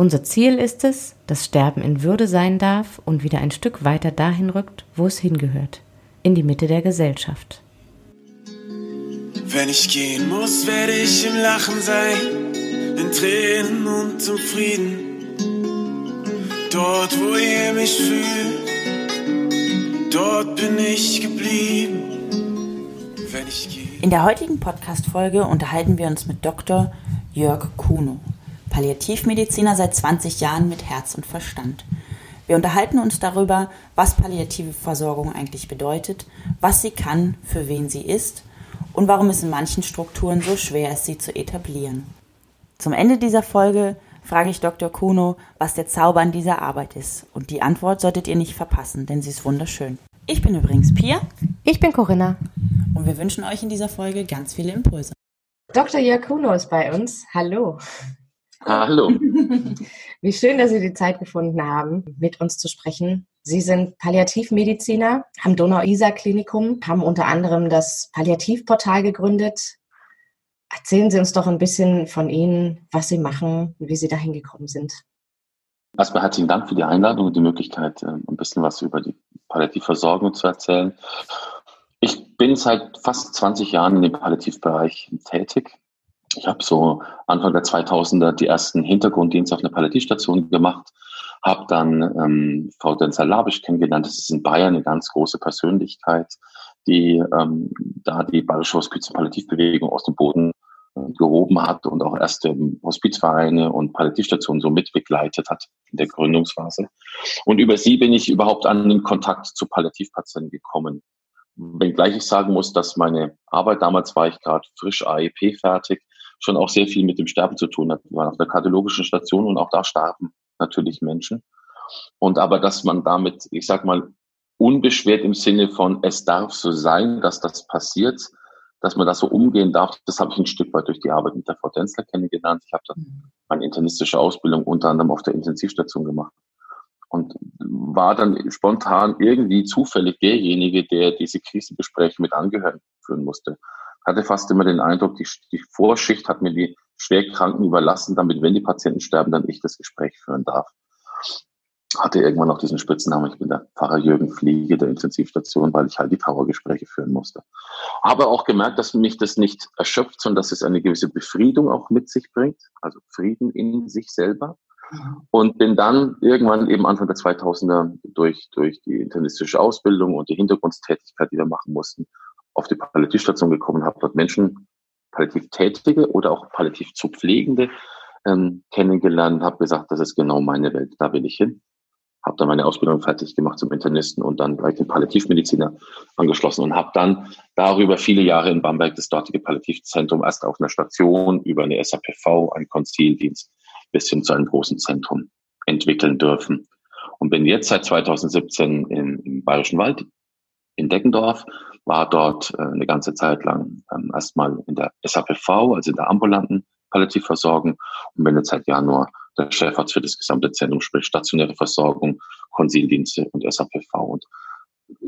Unser Ziel ist es, dass Sterben in Würde sein darf und wieder ein Stück weiter dahin rückt, wo es hingehört, in die Mitte der Gesellschaft. Wenn ich gehen muss, werde ich im Lachen sein, in Tränen und zum Frieden. Dort, wo ihr mich fühlt, dort bin ich geblieben. Wenn ich gehe. In der heutigen Podcast-Folge unterhalten wir uns mit Dr. Jörg Kuno, Palliativmediziner seit 20 Jahren mit Herz und Verstand. Wir unterhalten uns darüber, was palliative Versorgung eigentlich bedeutet, was sie kann, für wen sie ist und warum es in manchen Strukturen so schwer ist, sie zu etablieren. Zum Ende dieser Folge frage ich Dr. Kuno, was der Zauber an dieser Arbeit ist. Und die Antwort solltet ihr nicht verpassen, denn sie ist wunderschön. Ich bin übrigens Pia. Ich bin Corinna. Und wir wünschen euch in dieser Folge ganz viele Impulse. Dr. Jörg Kuno ist bei uns. Hallo. Hallo. Wie schön, dass Sie die Zeit gefunden haben, mit uns zu sprechen. Sie sind Palliativmediziner am Donau-Isar-Klinikum, haben unter anderem das Palliativportal gegründet. Erzählen Sie uns doch ein bisschen von Ihnen, was Sie machen, wie Sie dahin gekommen sind. Erstmal herzlichen Dank für die Einladung und die Möglichkeit, ähm, ein bisschen was über die Palliativversorgung zu erzählen. Ich bin seit fast 20 Jahren in dem Palliativbereich tätig. Ich habe so Anfang der 2000er die ersten Hintergrunddienste auf einer Palliativstation gemacht, habe dann ähm, Frau Denzel Labisch kennengelernt. Das ist in Bayern eine ganz große Persönlichkeit, die ähm, da die Bayerische Hospiz- und Palliativbewegung aus dem Boden gehoben hat und auch erste Hospizvereine und Palliativstationen so mitbegleitet hat in der Gründungsphase. Und über sie bin ich überhaupt an den Kontakt zu Palliativpatienten gekommen. Wenngleich ich sagen muss, dass meine Arbeit, damals war ich gerade frisch AEP fertig, schon auch sehr viel mit dem Sterben zu tun hat. Wir waren auf der kardiologischen Station und auch da starben natürlich Menschen. Und aber, dass man damit, ich sag mal, unbeschwert im Sinne von, es darf so sein, dass das passiert, dass man das so umgehen darf, das habe ich ein Stück weit durch die Arbeit mit der Frau Denzler kennengelernt. Ich habe dann mhm. meine internistische Ausbildung unter anderem auf der Intensivstation gemacht und war dann spontan irgendwie zufällig derjenige, der diese Krisengespräche mit Angehörigen führen musste. Hatte fast immer den Eindruck, die, die Vorschicht hat mir die Schwerkranken überlassen, damit, wenn die Patienten sterben, dann ich das Gespräch führen darf hatte irgendwann noch diesen Spitznamen, ich bin der Pfarrer Jürgen Fliege der Intensivstation, weil ich halt die Trauergespräche führen musste. Aber auch gemerkt, dass mich das nicht erschöpft, sondern dass es eine gewisse Befriedung auch mit sich bringt, also Frieden in sich selber. Und bin dann irgendwann eben Anfang der 2000er durch, durch die internistische Ausbildung und die Hintergrundstätigkeit, die wir machen mussten, auf die Palliativstation gekommen, habe dort Menschen, palliativ Tätige oder auch palliativ zu Pflegende, ähm, kennengelernt, habe gesagt, das ist genau meine Welt, da will ich hin habe dann meine Ausbildung fertig gemacht zum Internisten und dann gleich den Palliativmediziner angeschlossen und habe dann darüber viele Jahre in Bamberg das dortige Palliativzentrum erst auf einer Station über eine SAPV, einen Konzildienst, bis hin zu einem großen Zentrum entwickeln dürfen. Und bin jetzt seit 2017 in, im Bayerischen Wald in Deckendorf, war dort äh, eine ganze Zeit lang ähm, erstmal in der SAPV, also in der ambulanten Palliativversorgung und bin jetzt seit Januar der Chefarzt für das gesamte Zentrum, sprich stationäre Versorgung, Konsildienste und SAPV. Und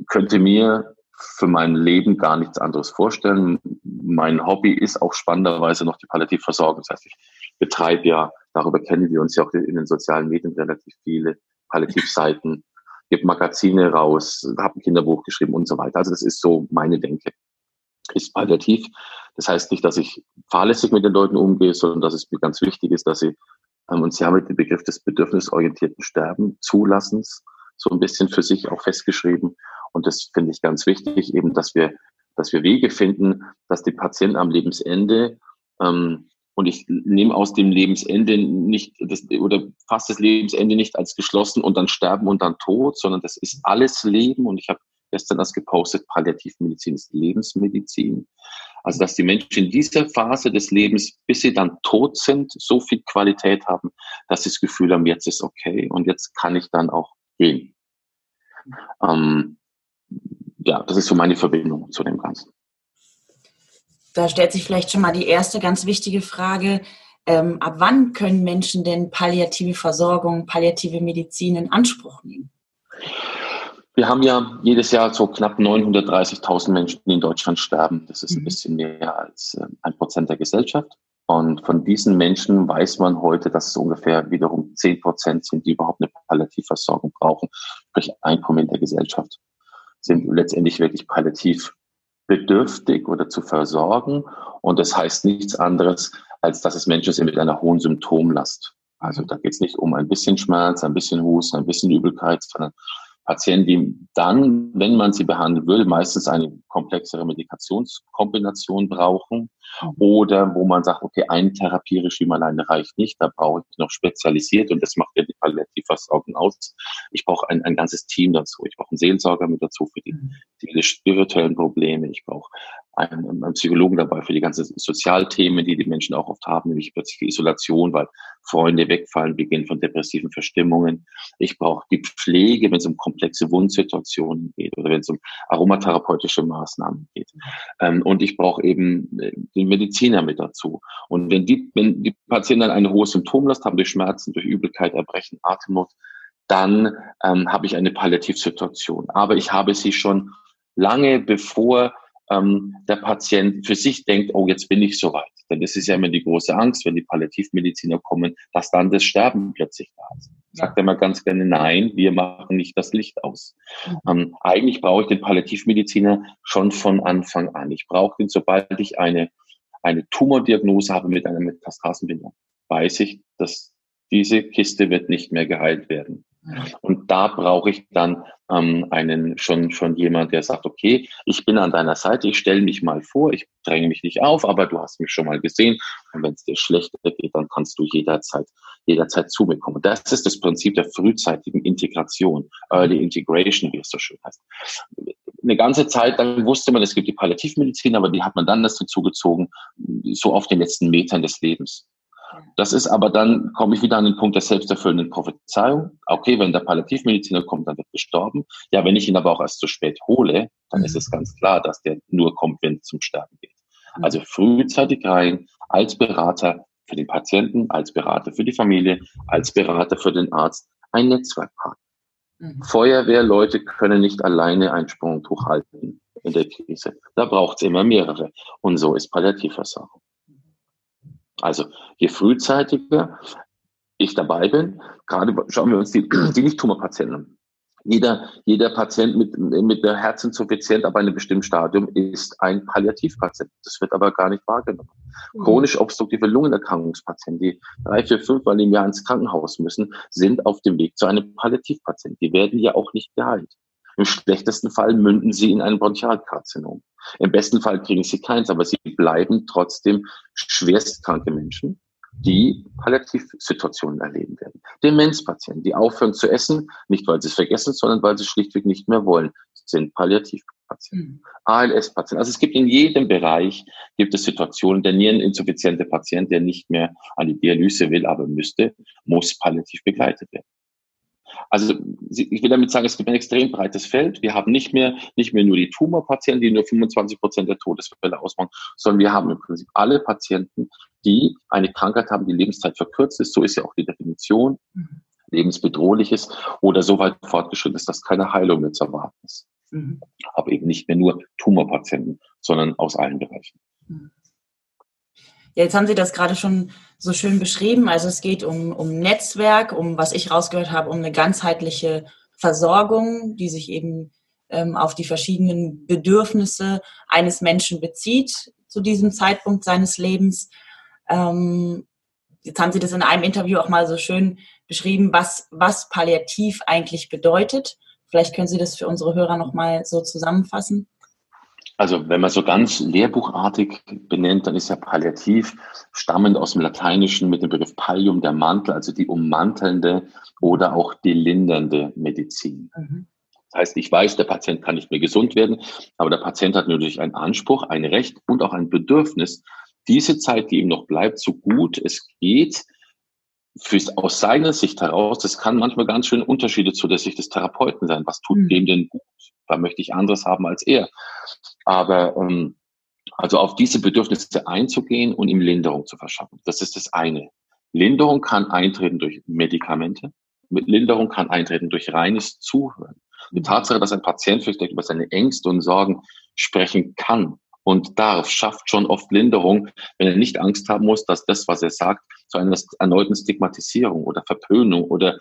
könnte mir für mein Leben gar nichts anderes vorstellen. Mein Hobby ist auch spannenderweise noch die Palliativversorgung. Das heißt, ich betreibe ja, darüber kennen wir uns ja auch in den sozialen Medien relativ viele Palliativseiten, gebe Magazine raus, habe ein Kinderbuch geschrieben und so weiter. Also das ist so meine Denke. Ist palliativ. Das heißt nicht, dass ich fahrlässig mit den Leuten umgehe, sondern dass es mir ganz wichtig ist, dass sie ähm, und Sie haben den Begriff des bedürfnisorientierten Sterben Zulassens so ein bisschen für sich auch festgeschrieben. Und das finde ich ganz wichtig, eben, dass wir, dass wir Wege finden, dass die Patienten am Lebensende, ähm, und ich nehme aus dem Lebensende nicht, das, oder fast das Lebensende nicht als geschlossen und dann sterben und dann tot, sondern das ist alles Leben. Und ich habe gestern das gepostet, Palliativmedizin ist Lebensmedizin. Also dass die Menschen in dieser Phase des Lebens, bis sie dann tot sind, so viel Qualität haben, dass sie das Gefühl haben, jetzt ist okay und jetzt kann ich dann auch gehen. Ähm, ja, das ist so meine Verbindung zu dem Ganzen. Da stellt sich vielleicht schon mal die erste ganz wichtige Frage. Ähm, ab wann können Menschen denn palliative Versorgung, palliative Medizin in Anspruch nehmen? Wir haben ja jedes Jahr so knapp 930.000 Menschen, die in Deutschland sterben. Das ist ein mhm. bisschen mehr als äh, ein Prozent der Gesellschaft. Und von diesen Menschen weiß man heute, dass es ungefähr wiederum 10 Prozent sind, die überhaupt eine Palliativversorgung brauchen, sprich Einkommen in der Gesellschaft, sind letztendlich wirklich palliativ bedürftig oder zu versorgen. Und das heißt nichts anderes, als dass es Menschen sind mit einer hohen Symptomlast. Also da geht es nicht um ein bisschen Schmerz, ein bisschen Husten, ein bisschen Übelkeit, sondern Patienten, die dann, wenn man sie behandeln will, meistens eine komplexere Medikationskombination brauchen mhm. oder wo man sagt, okay, ein Therapieregime alleine reicht nicht, da brauche ich noch spezialisiert und das macht ja die Palliativversorgung aus. Ich brauche ein, ein ganzes Team dazu. Ich brauche einen Seelsorger mit dazu für die, mhm. die spirituellen Probleme. Ich brauche einen, einen Psychologen dabei für die ganzen Sozialthemen, die die Menschen auch oft haben, nämlich plötzlich Isolation, weil Freunde wegfallen, Beginn von depressiven Verstimmungen. Ich brauche die Pflege, wenn es um komplexe Wundsituationen geht oder wenn es um aromatherapeutische Maßnahmen geht. Ähm, und ich brauche eben äh, den Mediziner mit dazu. Und wenn die, wenn die Patienten dann eine hohe Symptomlast haben durch Schmerzen, durch Übelkeit, Erbrechen, Atemnot, dann ähm, habe ich eine Palliativsituation. Aber ich habe sie schon lange bevor ähm, der Patient für sich denkt, oh, jetzt bin ich soweit. Denn das ist ja immer die große Angst, wenn die Palliativmediziner kommen, dass dann das Sterben plötzlich da ist. Sagt er mal ganz gerne, nein, wir machen nicht das Licht aus. Mhm. Ähm, eigentlich brauche ich den Palliativmediziner schon von Anfang an. Ich brauche ihn, sobald ich eine, eine Tumordiagnose habe mit einer Metastasenbildung, weiß ich, dass diese Kiste wird nicht mehr geheilt werden. Und da brauche ich dann ähm, einen schon schon jemand, der sagt, okay, ich bin an deiner Seite, ich stelle mich mal vor, ich dränge mich nicht auf, aber du hast mich schon mal gesehen. Und wenn es dir schlechter geht, dann kannst du jederzeit jederzeit zu mir kommen. Das ist das Prinzip der frühzeitigen Integration, Early Integration, wie es so schön heißt. Eine ganze Zeit lang wusste man, es gibt die Palliativmedizin, aber die hat man dann dazu gezogen, so auf den letzten Metern des Lebens. Das ist aber dann, komme ich wieder an den Punkt der selbsterfüllenden Prophezeiung. Okay, wenn der Palliativmediziner kommt, dann wird gestorben. Ja, wenn ich ihn aber auch erst zu spät hole, dann ist es ganz klar, dass der nur kommt, wenn es zum Sterben geht. Also frühzeitig rein, als Berater für den Patienten, als Berater für die Familie, als Berater für den Arzt, ein Netzwerkpartner. Mhm. Feuerwehrleute können nicht alleine ein Sprungtuch halten in der Krise. Da braucht es immer mehrere. Und so ist Palliativversorgung. Also je frühzeitiger ich dabei bin, gerade schauen wir uns die, die Nicht-Tumorpatienten an. Jeder, jeder Patient mit, mit der Herzinsuffizienz ab einem bestimmten Stadium ist ein Palliativpatient. Das wird aber gar nicht wahrgenommen. Mhm. Chronisch obstruktive Lungenerkrankungspatienten, die drei, vier, fünf Mal im Jahr ins Krankenhaus müssen, sind auf dem Weg zu einem Palliativpatient. Die werden ja auch nicht geheilt. Im schlechtesten Fall münden sie in ein Bronchialkarzinom. Im besten Fall kriegen sie keins, aber sie bleiben trotzdem schwerstkranke Menschen, die Palliativsituationen erleben werden. Demenzpatienten, die aufhören zu essen, nicht weil sie es vergessen, sondern weil sie schlichtweg nicht mehr wollen, sind Palliativpatienten. Mhm. ALS-Patienten. Also es gibt in jedem Bereich gibt es Situationen, der niereninsuffiziente Patient, der nicht mehr an die Dialyse will, aber müsste, muss palliativ begleitet werden. Also ich will damit sagen, es gibt ein extrem breites Feld. Wir haben nicht mehr, nicht mehr nur die Tumorpatienten, die nur 25 Prozent der Todesfälle ausmachen, sondern wir haben im Prinzip alle Patienten, die eine Krankheit haben, die Lebenszeit verkürzt ist. So ist ja auch die Definition. Mhm. Lebensbedrohlich ist oder so weit fortgeschritten ist, dass keine Heilung mehr zu erwarten ist. Mhm. Aber eben nicht mehr nur Tumorpatienten, sondern aus allen Bereichen. Mhm. Ja, jetzt haben Sie das gerade schon so schön beschrieben. Also es geht um, um Netzwerk, um, was ich rausgehört habe, um eine ganzheitliche Versorgung, die sich eben ähm, auf die verschiedenen Bedürfnisse eines Menschen bezieht zu diesem Zeitpunkt seines Lebens. Ähm, jetzt haben Sie das in einem Interview auch mal so schön beschrieben, was, was palliativ eigentlich bedeutet. Vielleicht können Sie das für unsere Hörer noch mal so zusammenfassen. Also wenn man so ganz lehrbuchartig benennt, dann ist ja palliativ stammend aus dem Lateinischen mit dem Begriff Pallium, der Mantel, also die ummantelnde oder auch die lindernde Medizin. Mhm. Das heißt, ich weiß, der Patient kann nicht mehr gesund werden, aber der Patient hat natürlich einen Anspruch, ein Recht und auch ein Bedürfnis, diese Zeit, die ihm noch bleibt, so gut es geht, für, aus seiner Sicht heraus, das kann manchmal ganz schön Unterschiede zu der Sicht des Therapeuten sein. Was tut mhm. dem denn gut? Da möchte ich anderes haben als er. Aber ähm, also auf diese Bedürfnisse einzugehen und ihm Linderung zu verschaffen. Das ist das eine. Linderung kann eintreten durch Medikamente. Linderung kann eintreten durch reines Zuhören. Die Tatsache, dass ein Patient vielleicht über seine Ängste und Sorgen sprechen kann und darf, schafft schon oft Linderung, wenn er nicht Angst haben muss, dass das, was er sagt, zu einer erneuten Stigmatisierung oder Verpönung oder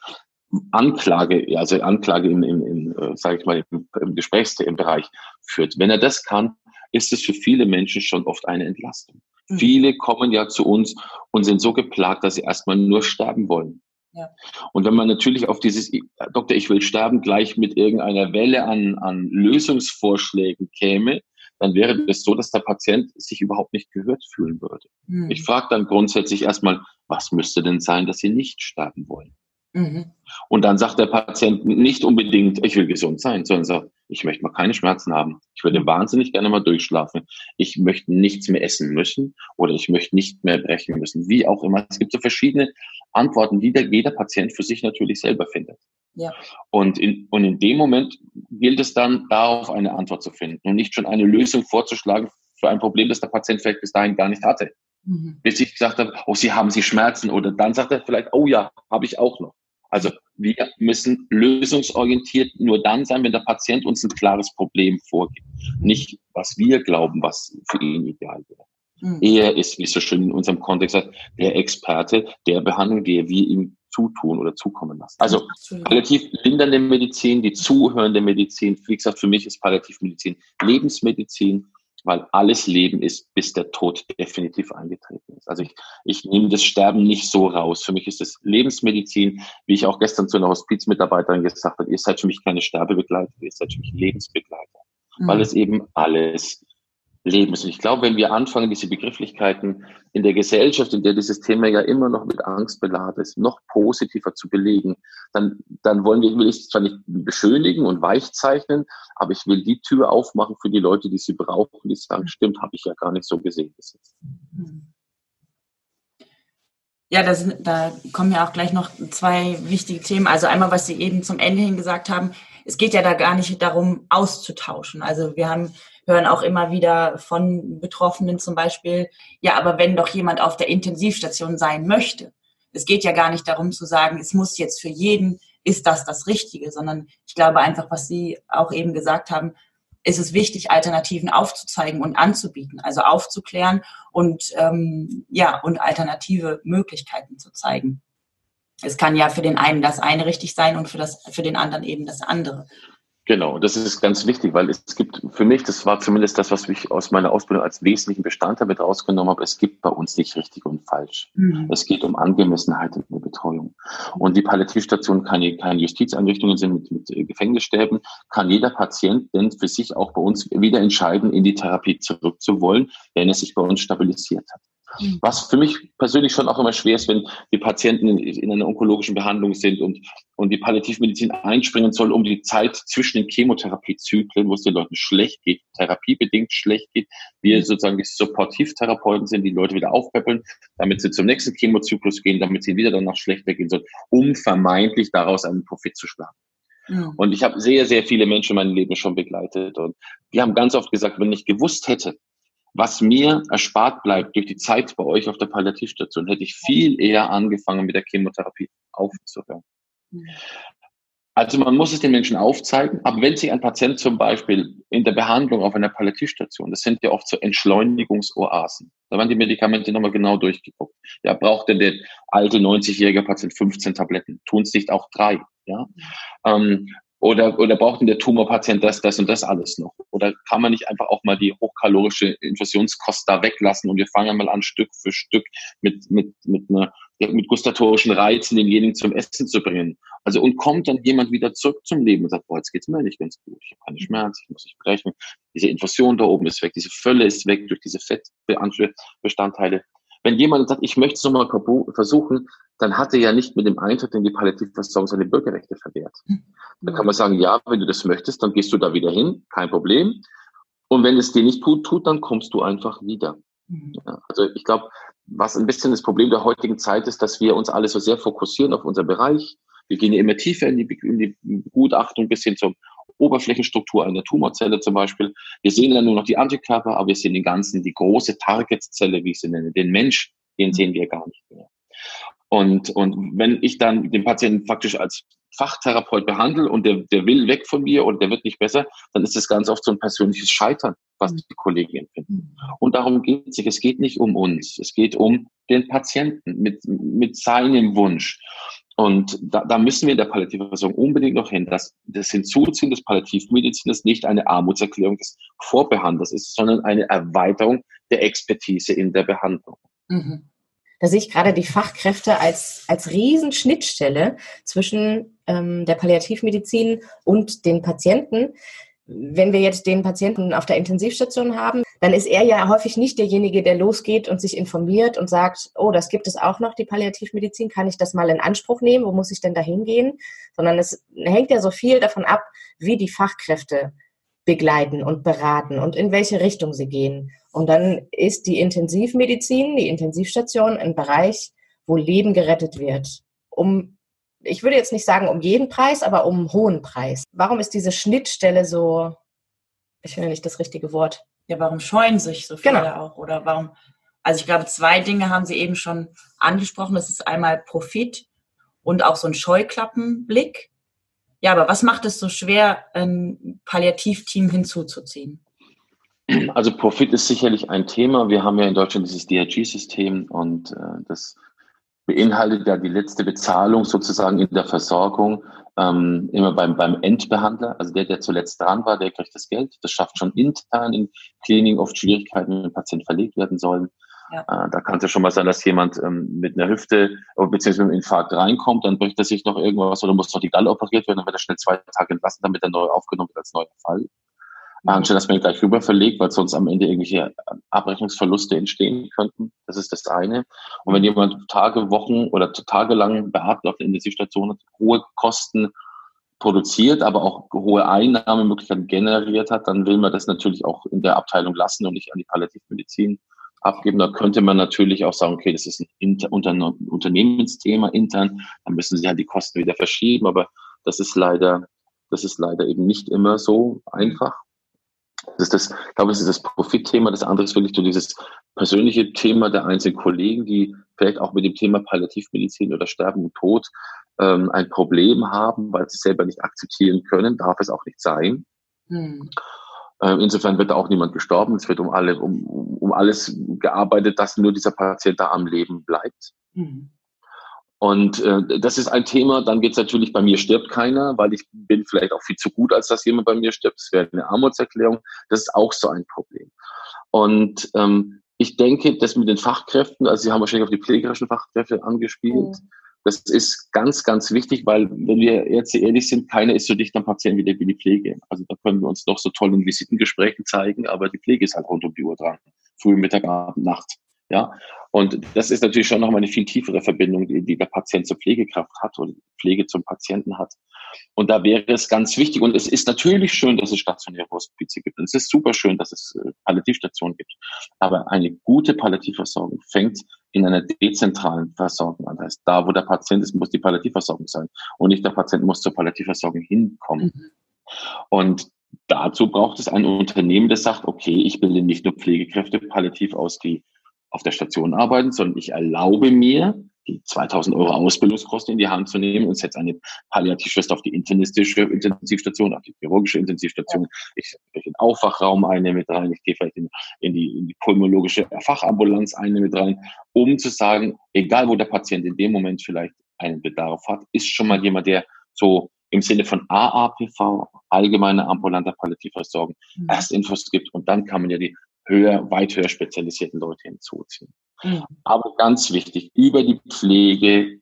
Anklage, also Anklage im, im, im äh, sage ich mal, im, im Gesprächsbereich führt. Wenn er das kann, ist es für viele Menschen schon oft eine Entlastung. Mhm. Viele kommen ja zu uns und sind so geplagt, dass sie erstmal nur sterben wollen. Ja. Und wenn man natürlich auf dieses, Doktor, ich will sterben, gleich mit irgendeiner Welle an, an Lösungsvorschlägen käme, dann wäre es so, dass der Patient sich überhaupt nicht gehört fühlen würde. Mhm. Ich frage dann grundsätzlich erstmal, was müsste denn sein, dass Sie nicht sterben wollen? Mhm. Und dann sagt der Patient nicht unbedingt, ich will gesund sein, sondern sagt, ich möchte mal keine Schmerzen haben. Ich würde wahnsinnig gerne mal durchschlafen. Ich möchte nichts mehr essen müssen oder ich möchte nicht mehr brechen müssen. Wie auch immer. Es gibt so verschiedene Antworten, die der, jeder Patient für sich natürlich selber findet. Ja. Und, in, und in dem Moment gilt es dann, darauf eine Antwort zu finden und nicht schon eine Lösung vorzuschlagen für ein Problem, das der Patient vielleicht bis dahin gar nicht hatte. Mhm. Bis ich gesagt habe, oh, Sie haben Sie Schmerzen oder dann sagt er vielleicht, oh ja, habe ich auch noch. Also wir müssen lösungsorientiert nur dann sein, wenn der Patient uns ein klares Problem vorgibt. Nicht, was wir glauben, was für ihn ideal wäre. Mhm. Er ist, wie es so schön in unserem Kontext sagt, der Experte der Behandlung, die wir ihm zutun oder zukommen lassen. Also palliativ lindernde Medizin, die zuhörende Medizin, wie gesagt, für mich ist Palliativmedizin Lebensmedizin weil alles Leben ist, bis der Tod definitiv eingetreten ist. Also ich, ich nehme das Sterben nicht so raus. Für mich ist es Lebensmedizin, wie ich auch gestern zu einer Hospizmitarbeiterin gesagt habe, ihr seid für mich keine Sterbebegleiter, ihr seid für mich Lebensbegleiter, mhm. weil es eben alles Leben ist. Und ich glaube, wenn wir anfangen, diese Begrifflichkeiten in der Gesellschaft, in der dieses Thema ja immer noch mit Angst beladen ist, noch positiver zu belegen, dann, dann wollen wir, will ich es zwar nicht beschönigen und weichzeichnen, aber ich will die Tür aufmachen für die Leute, die sie brauchen, die sagen, stimmt, habe ich ja gar nicht so gesehen bis jetzt. Ja, das, da kommen ja auch gleich noch zwei wichtige Themen. Also einmal, was Sie eben zum Ende hin gesagt haben, es geht ja da gar nicht darum, auszutauschen. Also wir haben hören auch immer wieder von Betroffenen zum Beispiel, ja, aber wenn doch jemand auf der Intensivstation sein möchte, es geht ja gar nicht darum zu sagen, es muss jetzt für jeden, ist das das Richtige, sondern ich glaube einfach, was Sie auch eben gesagt haben, ist es wichtig, Alternativen aufzuzeigen und anzubieten, also aufzuklären und ähm, ja und alternative Möglichkeiten zu zeigen. Es kann ja für den einen das eine richtig sein und für das für den anderen eben das andere. Genau, das ist ganz wichtig, weil es gibt für mich, das war zumindest das, was ich aus meiner Ausbildung als wesentlichen Bestandteil mit rausgenommen habe, es gibt bei uns nicht richtig und falsch. Mhm. Es geht um Angemessenheit in der Betreuung. Und die Palliativstationen keine, keine Justizeinrichtungen sind mit, mit Gefängnisstäben, kann jeder Patient denn für sich auch bei uns wieder entscheiden, in die Therapie zurückzuwollen, wenn er sich bei uns stabilisiert hat. Was für mich persönlich schon auch immer schwer ist, wenn die Patienten in, in, einer onkologischen Behandlung sind und, und die Palliativmedizin einspringen soll, um die Zeit zwischen den Chemotherapiezyklen, wo es den Leuten schlecht geht, therapiebedingt schlecht geht. Wir mhm. sozusagen die Supportivtherapeuten sind, die Leute wieder aufpäppeln, damit sie zum nächsten Chemozyklus gehen, damit sie wieder danach schlechter gehen sollen, um vermeintlich daraus einen Profit zu schlagen. Ja. Und ich habe sehr, sehr viele Menschen in meinem Leben schon begleitet und die haben ganz oft gesagt, wenn ich gewusst hätte, was mir erspart bleibt durch die Zeit bei euch auf der Palliativstation, hätte ich viel eher angefangen mit der Chemotherapie aufzuhören. Also man muss es den Menschen aufzeigen, aber wenn sich ein Patient zum Beispiel in der Behandlung auf einer Palliativstation, das sind ja oft so Entschleunigungsoasen, da werden die Medikamente nochmal genau durchgeguckt. Ja, braucht denn der alte 90-jährige Patient 15 Tabletten? Tun es nicht auch drei? Ja? Ähm, oder, oder braucht denn der Tumorpatient das, das und das alles noch? Oder kann man nicht einfach auch mal die hochkalorische Infusionskost da weglassen und wir fangen mal an, Stück für Stück mit, mit, mit einer, mit gustatorischen Reizen denjenigen zum Essen zu bringen? Also, und kommt dann jemand wieder zurück zum Leben und sagt, boah, jetzt geht's mir nicht ganz gut. Ich habe keine Schmerzen, ich muss nicht brechen. Diese Infusion da oben ist weg, diese Fülle ist weg durch diese Fettbestandteile. Wenn jemand sagt, ich möchte es nochmal versuchen, dann hat er ja nicht mit dem Eintritt in die Palliativversorgung seine Bürgerrechte verwehrt. Hm. Dann kann man sagen, ja, wenn du das möchtest, dann gehst du da wieder hin, kein Problem. Und wenn es dir nicht gut tut, dann kommst du einfach wieder. Mhm. Also ich glaube, was ein bisschen das Problem der heutigen Zeit ist, dass wir uns alle so sehr fokussieren auf unseren Bereich. Wir gehen ja immer tiefer in die, in die Begutachtung bis hin zur Oberflächenstruktur einer Tumorzelle zum Beispiel. Wir sehen dann nur noch die Antikörper, aber wir sehen den ganzen, die große Targetzelle, wie ich sie nenne, den Mensch, den sehen wir gar nicht mehr. Und, und wenn ich dann den Patienten faktisch als Fachtherapeut behandle und der, der will weg von mir oder der wird nicht besser, dann ist das ganz oft so ein persönliches Scheitern, was die Kollegen empfinden. Und darum geht es sich. Es geht nicht um uns. Es geht um den Patienten mit, mit seinem Wunsch. Und da, da müssen wir in der Palliativversorgung unbedingt noch hin, dass das Hinzuziehen des Palliativmediziners nicht eine Armutserklärung des Vorbehandlers ist, sondern eine Erweiterung der Expertise in der Behandlung. Mhm. Da sehe ich gerade die Fachkräfte als, als Riesenschnittstelle zwischen ähm, der Palliativmedizin und den Patienten. Wenn wir jetzt den Patienten auf der Intensivstation haben, dann ist er ja häufig nicht derjenige, der losgeht und sich informiert und sagt, oh, das gibt es auch noch, die Palliativmedizin, kann ich das mal in Anspruch nehmen, wo muss ich denn da hingehen? Sondern es hängt ja so viel davon ab, wie die Fachkräfte begleiten und beraten und in welche Richtung sie gehen. Und dann ist die Intensivmedizin, die Intensivstation ein Bereich, wo Leben gerettet wird. Um, ich würde jetzt nicht sagen um jeden Preis, aber um einen hohen Preis. Warum ist diese Schnittstelle so, ich finde nicht das richtige Wort. Ja, warum scheuen sich so viele genau. auch? Oder warum, also ich glaube, zwei Dinge haben Sie eben schon angesprochen. Das ist einmal Profit und auch so ein Scheuklappenblick. Ja, aber was macht es so schwer, ein Palliativteam hinzuzuziehen? Also Profit ist sicherlich ein Thema. Wir haben ja in Deutschland dieses DRG-System und äh, das beinhaltet ja die letzte Bezahlung sozusagen in der Versorgung ähm, immer beim, beim Endbehandler. Also der, der zuletzt dran war, der kriegt das Geld. Das schafft schon intern in Kliniken oft Schwierigkeiten, wenn Patienten verlegt werden sollen. Ja. Äh, da kann es ja schon mal sein, dass jemand ähm, mit einer Hüfte bzw. mit einem Infarkt reinkommt, dann bricht er sich noch irgendwas oder muss noch die Galle operiert werden, dann wird er schnell zwei Tage entlassen, damit er neu aufgenommen wird als neuer Fall anstatt dass man gleich rüber verlegt, weil sonst am Ende irgendwelche Abrechnungsverluste entstehen könnten. Das ist das eine. Und wenn jemand Tage, Wochen oder tagelang beatmet auf der Intensivstation hat, hohe Kosten produziert, aber auch hohe Einnahmemöglichkeiten generiert hat, dann will man das natürlich auch in der Abteilung lassen und nicht an die Palliativmedizin abgeben. Da könnte man natürlich auch sagen, okay, das ist ein Inter Unternehmensthema intern, dann müssen sie halt die Kosten wieder verschieben, aber das ist leider, das ist leider eben nicht immer so einfach. Das ist das, ich glaube, das ist das Profitthema. Das andere ist wirklich so dieses persönliche Thema der einzelnen Kollegen, die vielleicht auch mit dem Thema Palliativmedizin oder Sterben und Tod ähm, ein Problem haben, weil sie selber nicht akzeptieren können, darf es auch nicht sein. Hm. Ähm, insofern wird da auch niemand gestorben. Es wird um, alle, um, um alles gearbeitet, dass nur dieser Patient da am Leben bleibt. Hm. Und äh, das ist ein Thema, dann geht es natürlich, bei mir stirbt keiner, weil ich bin vielleicht auch viel zu gut, als dass jemand bei mir stirbt. Das wäre eine Armutserklärung. Das ist auch so ein Problem. Und ähm, ich denke, das mit den Fachkräften, also Sie haben wahrscheinlich auf die pflegerischen Fachkräfte angespielt, mhm. das ist ganz, ganz wichtig, weil, wenn wir jetzt ehrlich sind, keiner ist so dicht am Patienten wie die, wie die Pflege. Also da können wir uns noch so toll in Visitengesprächen zeigen, aber die Pflege ist halt rund um die Uhr dran. Früh, Mittag, Abend, Nacht. Ja, und das ist natürlich schon nochmal eine viel tiefere Verbindung, die, die der Patient zur Pflegekraft hat oder Pflege zum Patienten hat. Und da wäre es ganz wichtig, und es ist natürlich schön, dass es stationäre Hospize gibt. Und es ist super schön, dass es äh, Palliativstationen gibt. Aber eine gute Palliativversorgung fängt in einer dezentralen Versorgung an. Das heißt, da, wo der Patient ist, muss die Palliativversorgung sein. Und nicht der Patient muss zur Palliativversorgung hinkommen. Mhm. Und dazu braucht es ein Unternehmen, das sagt, okay, ich bilde nicht nur Pflegekräfte palliativ aus, die auf der Station arbeiten, sondern ich erlaube mir, die 2000 Euro Ausbildungskosten in die Hand zu nehmen und setze eine Palliativschwester auf die internistische Intensivstation, auf die chirurgische Intensivstation. Ich setze den Aufwachraum eine mit rein, ich gehe vielleicht in, in, die, in die pulmologische Fachambulanz eine mit rein, um zu sagen, egal wo der Patient in dem Moment vielleicht einen Bedarf hat, ist schon mal jemand, der so im Sinne von AAPV, allgemeine ambulante Palliativversorgung, mhm. erst Infos gibt und dann kann man ja die höher, weit höher spezialisierten Leute hinzuziehen. Mhm. Aber ganz wichtig, über die Pflege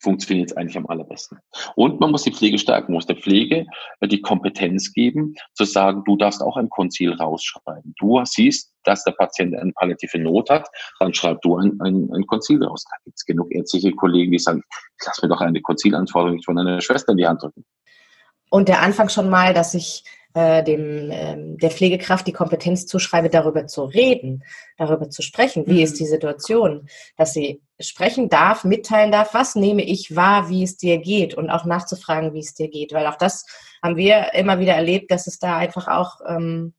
funktioniert es eigentlich am allerbesten. Und man muss die Pflege stärken, muss der Pflege die Kompetenz geben, zu sagen, du darfst auch ein Konzil rausschreiben. Du siehst, dass der Patient eine palliative Not hat, dann schreib du ein, ein, ein Konzil raus. Da gibt es genug ärztliche Kollegen, die sagen, lass mir doch eine Konzilanforderung nicht von einer Schwester in die Hand drücken. Und der Anfang schon mal, dass ich äh, dem, ähm, der Pflegekraft die Kompetenz zuschreibe, darüber zu reden, darüber zu sprechen. Wie mhm. ist die Situation? Dass sie sprechen darf, mitteilen darf, was nehme ich wahr, wie es dir geht und auch nachzufragen, wie es dir geht. Weil auch das haben wir immer wieder erlebt, dass es da einfach auch ähm,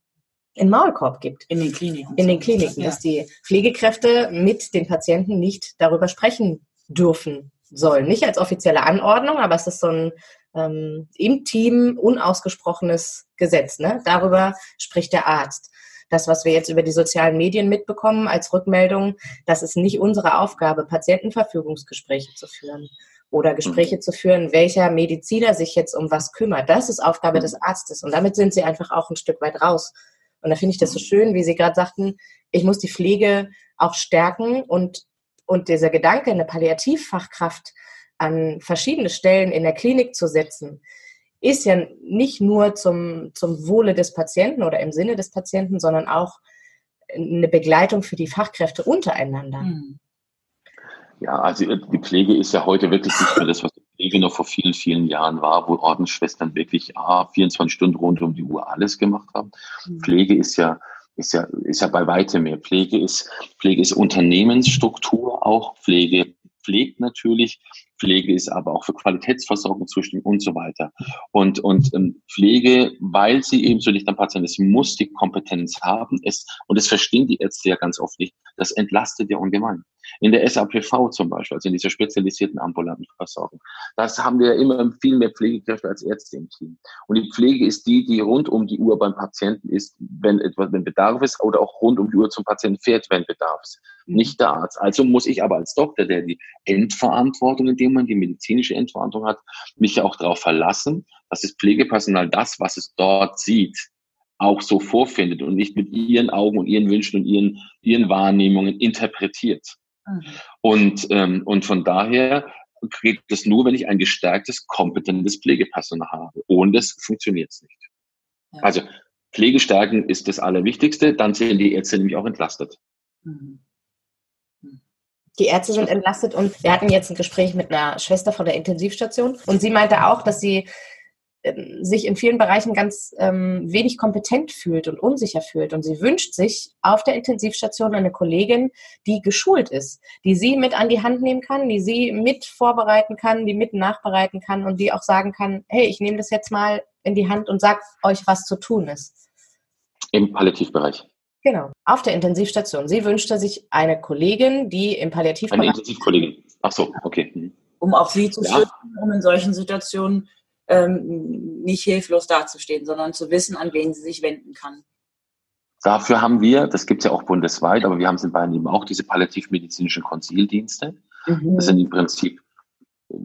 einen Maulkorb gibt. In den Kliniken. In den Kliniken, ja. dass die Pflegekräfte mit den Patienten nicht darüber sprechen dürfen sollen. Nicht als offizielle Anordnung, aber es ist so ein ähm, im Team unausgesprochenes Gesetz. Ne? Darüber spricht der Arzt. Das, was wir jetzt über die sozialen Medien mitbekommen als Rückmeldung, das ist nicht unsere Aufgabe, Patientenverfügungsgespräche zu führen oder Gespräche mhm. zu führen, welcher Mediziner sich jetzt um was kümmert. Das ist Aufgabe mhm. des Arztes. Und damit sind sie einfach auch ein Stück weit raus. Und da finde ich das so schön, wie Sie gerade sagten, ich muss die Pflege auch stärken und, und dieser Gedanke, eine Palliativfachkraft an verschiedene Stellen in der Klinik zu setzen, ist ja nicht nur zum, zum Wohle des Patienten oder im Sinne des Patienten, sondern auch eine Begleitung für die Fachkräfte untereinander. Hm. Ja, also die Pflege ist ja heute wirklich nicht mehr das, was die Pflege noch vor vielen, vielen Jahren war, wo Ordensschwestern wirklich ah, 24 Stunden rund um die Uhr alles gemacht haben. Mhm. Pflege ist ja, ist ja, ist ja bei weitem mehr. Pflege ist, Pflege ist Unternehmensstruktur auch. Pflege pflegt natürlich. Pflege ist aber auch für Qualitätsversorgung zuständig und so weiter. Und, und ähm, Pflege, weil sie eben so nicht am Patient ist, muss die Kompetenz haben. Es, und das verstehen die Ärzte ja ganz oft nicht. Das entlastet ja ungemein. In der SAPV zum Beispiel, also in dieser spezialisierten ambulanten Versorgung. Das haben wir immer viel mehr Pflegekräfte als Ärzte im Team. Und die Pflege ist die, die rund um die Uhr beim Patienten ist, wenn etwas, wenn Bedarf ist, oder auch rund um die Uhr zum Patienten fährt, wenn Bedarf ist. Mhm. Nicht der Arzt. Also muss ich aber als Doktor, der die Endverantwortung, in dem man die medizinische Endverantwortung hat, mich ja auch darauf verlassen, dass das Pflegepersonal das, was es dort sieht, auch so vorfindet und nicht mit ihren Augen und ihren Wünschen und ihren, ihren Wahrnehmungen interpretiert. Mhm. Und, ähm, und von daher geht das nur, wenn ich ein gestärktes, kompetentes Pflegepersonal habe. Ohne das funktioniert es nicht. Ja. Also Pflegestärken ist das Allerwichtigste, dann sind die Ärzte nämlich auch entlastet. Mhm. Die Ärzte sind entlastet und wir hatten jetzt ein Gespräch mit einer Schwester von der Intensivstation und sie meinte auch, dass sie ähm, sich in vielen Bereichen ganz ähm, wenig kompetent fühlt und unsicher fühlt. Und sie wünscht sich auf der Intensivstation eine Kollegin, die geschult ist, die sie mit an die Hand nehmen kann, die sie mit vorbereiten kann, die mit nachbereiten kann und die auch sagen kann, hey, ich nehme das jetzt mal in die Hand und sag euch, was zu tun ist. Im Palliativbereich. Genau, auf der Intensivstation. Sie wünschte sich eine Kollegin, die im Palliativbereich... Eine Intensivkollegin. Ach so, okay. Mhm. Um auch sie zu ja. schützen, um in solchen Situationen ähm, nicht hilflos dazustehen, sondern zu wissen, an wen sie sich wenden kann. Dafür haben wir, das gibt es ja auch bundesweit, aber wir haben es in Bayern eben auch, diese palliativmedizinischen Konzildienste. Mhm. Das sind im Prinzip äh,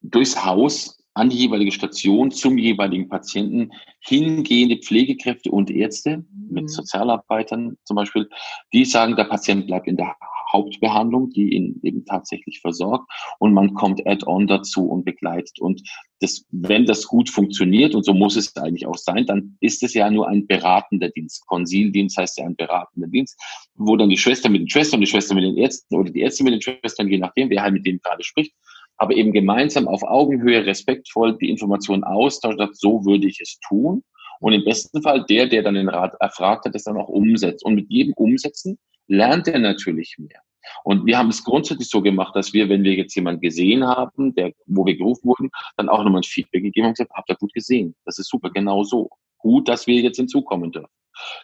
durchs Haus an die jeweilige Station zum jeweiligen Patienten hingehende Pflegekräfte und Ärzte mhm. mit Sozialarbeitern zum Beispiel, die sagen, der Patient bleibt in der Hauptbehandlung, die ihn eben tatsächlich versorgt und man kommt add-on dazu und begleitet. Und das, wenn das gut funktioniert, und so muss es eigentlich auch sein, dann ist es ja nur ein beratender Dienst. Konsildienst heißt ja ein beratender Dienst, wo dann die Schwester mit den Schwestern, die Schwester mit den Ärzten oder die Ärzte mit den Schwestern, je nachdem, wer halt mit denen gerade spricht, aber eben gemeinsam auf Augenhöhe respektvoll die Informationen austauscht, so würde ich es tun. Und im besten Fall der, der dann den Rat erfragt hat, das dann auch umsetzt. Und mit jedem Umsetzen lernt er natürlich mehr. Und wir haben es grundsätzlich so gemacht, dass wir, wenn wir jetzt jemanden gesehen haben, der, wo wir gerufen wurden, dann auch nochmal ein Feedback gegeben und gesagt, habt ihr gut gesehen. Das ist super, genau so. Gut, dass wir jetzt hinzukommen dürfen.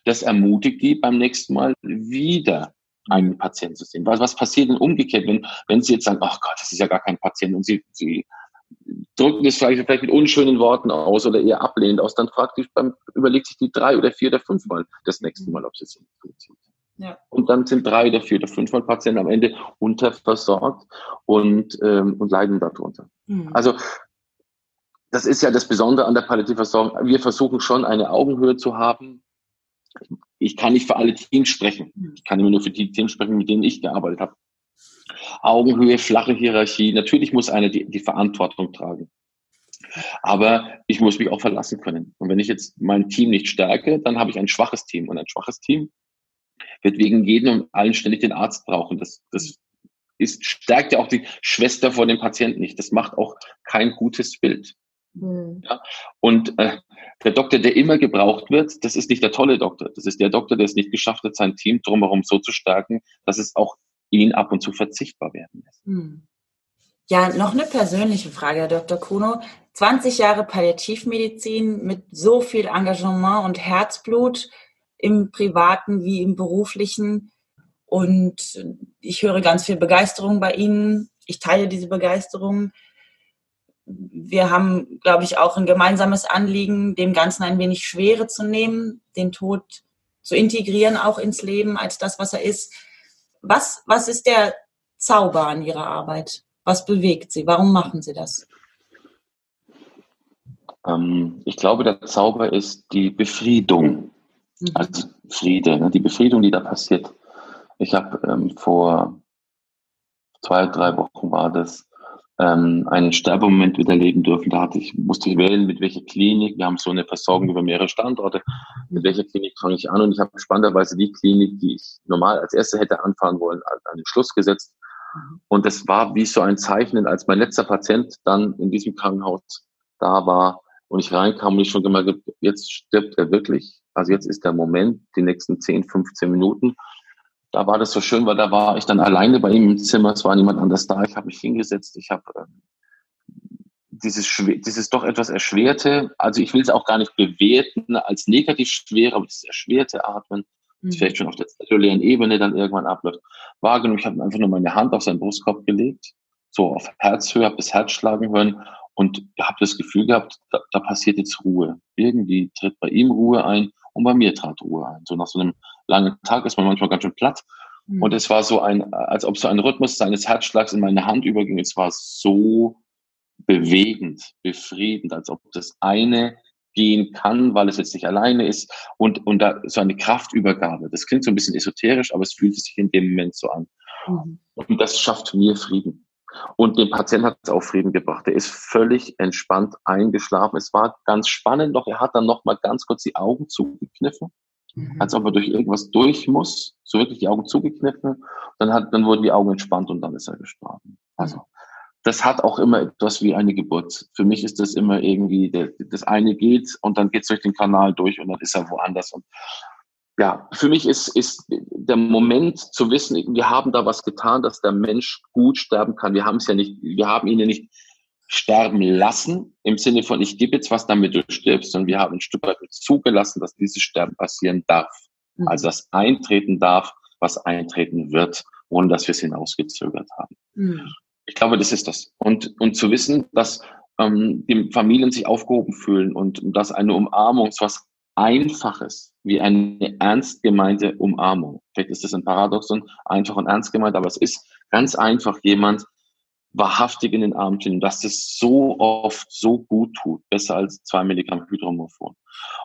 Das ermutigt die beim nächsten Mal wieder einen Patienten zu sehen. Was, was passiert denn umgekehrt, wenn, wenn Sie jetzt sagen, ach Gott, das ist ja gar kein Patient und Sie, Sie drücken es vielleicht, vielleicht mit unschönen Worten aus oder eher ablehnend aus, dann fragt sich, dann überlegt sich die drei oder vier oder fünfmal das nächste Mal, ob sie es sind. Ja. Und dann sind drei oder vier oder fünfmal Patienten am Ende unterversorgt und, ähm, und leiden darunter. Mhm. Also das ist ja das Besondere an der Palliativversorgung. Wir versuchen schon eine Augenhöhe zu haben. Ich kann nicht für alle Teams sprechen. Mhm. Ich kann immer nur für die Teams sprechen, mit denen ich gearbeitet habe. Augenhöhe, flache Hierarchie. Natürlich muss einer die, die Verantwortung tragen. Aber ich muss mich auch verlassen können. Und wenn ich jetzt mein Team nicht stärke, dann habe ich ein schwaches Team. Und ein schwaches Team wird wegen jedem und allen ständig den Arzt brauchen. Das, das ist, stärkt ja auch die Schwester vor dem Patienten nicht. Das macht auch kein gutes Bild. Mhm. Ja? Und äh, der Doktor, der immer gebraucht wird, das ist nicht der tolle Doktor. Das ist der Doktor, der es nicht geschafft hat, sein Team drumherum so zu stärken, dass es auch ihn ab und zu verzichtbar werden lässt. Mhm. Ja, noch eine persönliche Frage, Herr Dr. Kuno. 20 Jahre Palliativmedizin mit so viel Engagement und Herzblut im privaten wie im beruflichen. Und ich höre ganz viel Begeisterung bei Ihnen. Ich teile diese Begeisterung. Wir haben, glaube ich, auch ein gemeinsames Anliegen, dem Ganzen ein wenig Schwere zu nehmen, den Tod zu integrieren, auch ins Leben als das, was er ist. Was, was ist der Zauber an Ihrer Arbeit? Was bewegt Sie? Warum machen Sie das? Ähm, ich glaube, der Zauber ist die Befriedung. Mhm. Also Friede, ne? die Befriedung, die da passiert. Ich habe ähm, vor zwei, drei Wochen war das, ähm, einen Sterbemoment wieder erleben dürfen. Da hatte ich, musste ich wählen, mit welcher Klinik. Wir haben so eine Versorgung über mehrere Standorte. Mit welcher Klinik fange ich an? Und ich habe spannenderweise die Klinik, die ich normal als erste hätte anfahren wollen, an den Schluss gesetzt. Und es war wie so ein Zeichnen, als mein letzter Patient dann in diesem Krankenhaus da war und ich reinkam und ich schon gemerkt habe, jetzt stirbt er wirklich. Also jetzt ist der Moment, die nächsten 10, 15 Minuten. Da war das so schön, weil da war ich dann alleine bei ihm im Zimmer, es war niemand anders da, ich habe mich hingesetzt, ich habe äh, dieses, dieses doch etwas erschwerte, also ich will es auch gar nicht bewerten als negativ schwer, aber dieses erschwerte Atmen, das mhm. vielleicht schon auf der zellulären Ebene dann irgendwann abläuft, wahrgenommen. Ich habe einfach nur meine Hand auf seinen Brustkorb gelegt, so auf Herzhöhe, habe das Herz schlagen hören und habe das Gefühl gehabt, da, da passiert jetzt Ruhe. Irgendwie tritt bei ihm Ruhe ein und bei mir trat Ruhe ein. So nach so einem langen Tag ist man manchmal ganz schön platt. Mhm. Und es war so ein, als ob so ein Rhythmus seines Herzschlags in meine Hand überging. Es war so bewegend, befriedend, als ob das eine gehen kann, weil es jetzt nicht alleine ist und, und da so eine Kraftübergabe. Das klingt so ein bisschen esoterisch, aber es fühlt sich in dem Moment so an. Mhm. Und das schafft mir Frieden. Und dem Patienten hat es auch Frieden gebracht. Er ist völlig entspannt eingeschlafen. Es war ganz spannend, doch er hat dann noch mal ganz kurz die Augen zugekniffen, mhm. als ob er durch irgendwas durch muss. So wirklich die Augen zugekniffen. Dann hat, dann wurden die Augen entspannt und dann ist er gestorben. Also das hat auch immer etwas wie eine Geburt. Für mich ist das immer irgendwie, das eine geht und dann geht es durch den Kanal durch und dann ist er woanders. Und ja, für mich ist, ist der Moment zu wissen, wir haben da was getan, dass der Mensch gut sterben kann. Wir haben es ja nicht, wir haben ihn ja nicht sterben lassen, im Sinne von, ich gebe jetzt was, damit du stirbst, sondern wir haben ein Stück weit zugelassen, dass dieses Sterben passieren darf. Mhm. Also das eintreten darf, was eintreten wird, ohne dass wir es hinausgezögert haben. Mhm. Ich glaube, das ist das. Und, und zu wissen, dass ähm, die Familien sich aufgehoben fühlen und, dass eine Umarmung so was Einfaches wie eine ernst gemeinte Umarmung. Vielleicht ist das ein Paradoxon, einfach und ernst gemeint, aber es ist ganz einfach jemand wahrhaftig in den Arm zu nehmen, dass das so oft so gut tut, besser als zwei Milligramm Hydromorphon.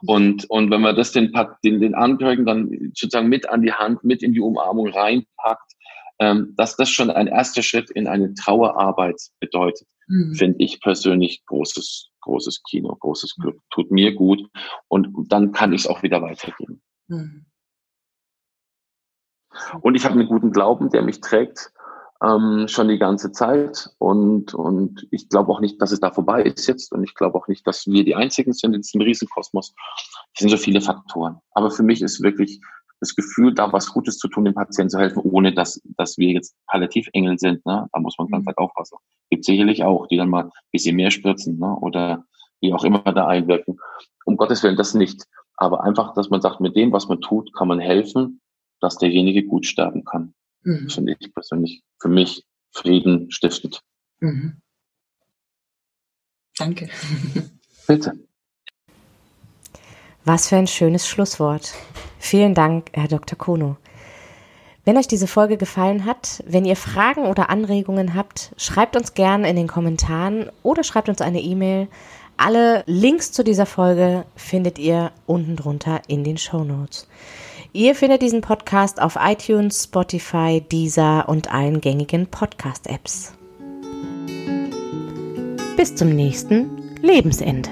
Und, und wenn man das den, den, den Angehörigen dann sozusagen mit an die Hand, mit in die Umarmung reinpackt, ähm, dass das schon ein erster Schritt in eine Trauerarbeit bedeutet, mhm. finde ich persönlich großes, großes Kino, großes Glück. Tut mir gut und dann kann ich es auch wieder weitergeben. Mhm. Und ich habe einen guten Glauben, der mich trägt ähm, schon die ganze Zeit. Und, und ich glaube auch nicht, dass es da vorbei ist jetzt. Und ich glaube auch nicht, dass wir die Einzigen sind in diesem Riesenkosmos. Es sind so viele Faktoren. Aber für mich ist wirklich das Gefühl, da was Gutes zu tun, dem Patienten zu helfen, ohne dass, dass wir jetzt Palliativengel sind. Ne? Da muss man ganz mhm. aufpassen. Gibt sicherlich auch, die dann mal ein bisschen mehr spritzen ne? oder wie auch immer da einwirken. Um Gottes Willen, das nicht. Aber einfach, dass man sagt, mit dem, was man tut, kann man helfen, dass derjenige gut sterben kann. Mhm. Finde ich persönlich für mich Frieden stiftet. Mhm. Danke. Bitte. Was für ein schönes Schlusswort. Vielen Dank, Herr Dr. Kono. Wenn euch diese Folge gefallen hat, wenn ihr Fragen oder Anregungen habt, schreibt uns gerne in den Kommentaren oder schreibt uns eine E-Mail. Alle Links zu dieser Folge findet ihr unten drunter in den Show Notes. Ihr findet diesen Podcast auf iTunes, Spotify, Deezer und allen gängigen Podcast-Apps. Bis zum nächsten Lebensende.